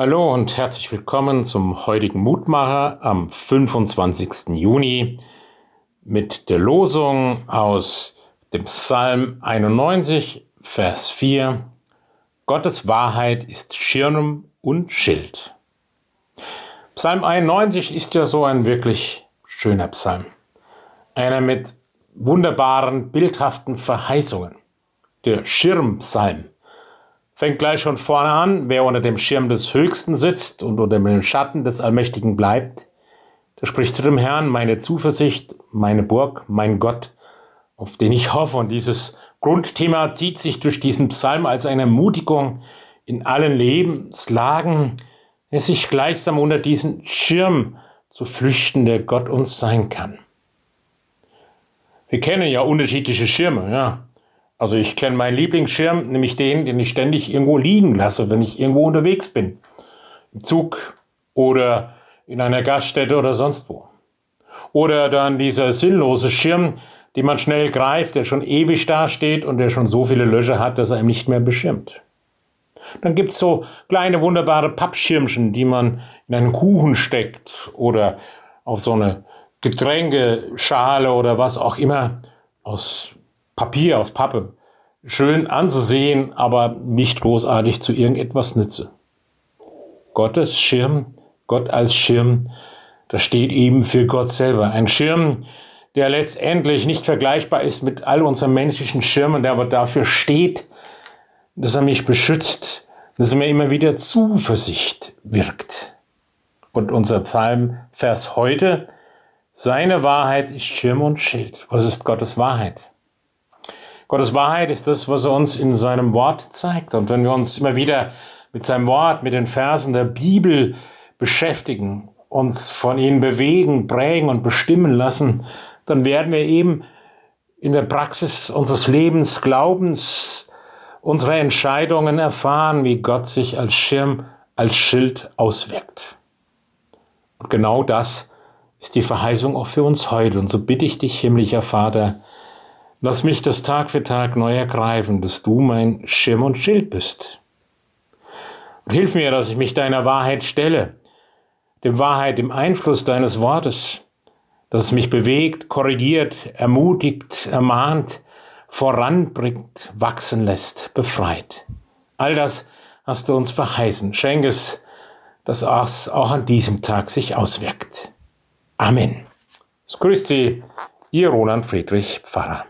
Hallo und herzlich willkommen zum heutigen Mutmacher am 25. Juni mit der Losung aus dem Psalm 91, Vers 4. Gottes Wahrheit ist Schirm und Schild. Psalm 91 ist ja so ein wirklich schöner Psalm. Einer mit wunderbaren, bildhaften Verheißungen. Der Schirmpsalm fängt gleich schon vorne an, wer unter dem Schirm des Höchsten sitzt und unter dem Schatten des Allmächtigen bleibt, der spricht zu dem Herrn, meine Zuversicht, meine Burg, mein Gott, auf den ich hoffe. Und dieses Grundthema zieht sich durch diesen Psalm als eine Ermutigung in allen Lebenslagen, es sich gleichsam unter diesen Schirm zu flüchten, der Gott uns sein kann. Wir kennen ja unterschiedliche Schirme, ja. Also ich kenne meinen Lieblingsschirm, nämlich den, den ich ständig irgendwo liegen lasse, wenn ich irgendwo unterwegs bin. Im Zug oder in einer Gaststätte oder sonst wo. Oder dann dieser sinnlose Schirm, den man schnell greift, der schon ewig dasteht und der schon so viele Löcher hat, dass er ihm nicht mehr beschirmt. Dann gibt's so kleine wunderbare Pappschirmchen, die man in einen Kuchen steckt oder auf so eine Getränkeschale oder was auch immer aus Papier, aus Pappe, schön anzusehen, aber nicht großartig zu irgendetwas nütze. Gottes Schirm, Gott als Schirm, das steht eben für Gott selber. Ein Schirm, der letztendlich nicht vergleichbar ist mit all unseren menschlichen Schirmen, der aber dafür steht, dass er mich beschützt, dass er mir immer wieder Zuversicht wirkt. Und unser Psalmvers heute, seine Wahrheit ist Schirm und Schild. Was ist Gottes Wahrheit? Gottes Wahrheit ist das, was er uns in seinem Wort zeigt. Und wenn wir uns immer wieder mit seinem Wort, mit den Versen der Bibel beschäftigen, uns von ihnen bewegen, prägen und bestimmen lassen, dann werden wir eben in der Praxis unseres Lebens, Glaubens, unserer Entscheidungen erfahren, wie Gott sich als Schirm, als Schild auswirkt. Und genau das ist die Verheißung auch für uns heute. Und so bitte ich dich, himmlischer Vater, Lass mich das Tag für Tag neu ergreifen, dass du mein Schirm und Schild bist. Und hilf mir, dass ich mich deiner Wahrheit stelle, dem Wahrheit, dem Einfluss deines Wortes, dass es mich bewegt, korrigiert, ermutigt, ermahnt, voranbringt, wachsen lässt, befreit. All das hast du uns verheißen. Schenk es, dass es auch an diesem Tag sich auswirkt. Amen. Es grüßt Sie, Ihr Roland Friedrich Pfarrer.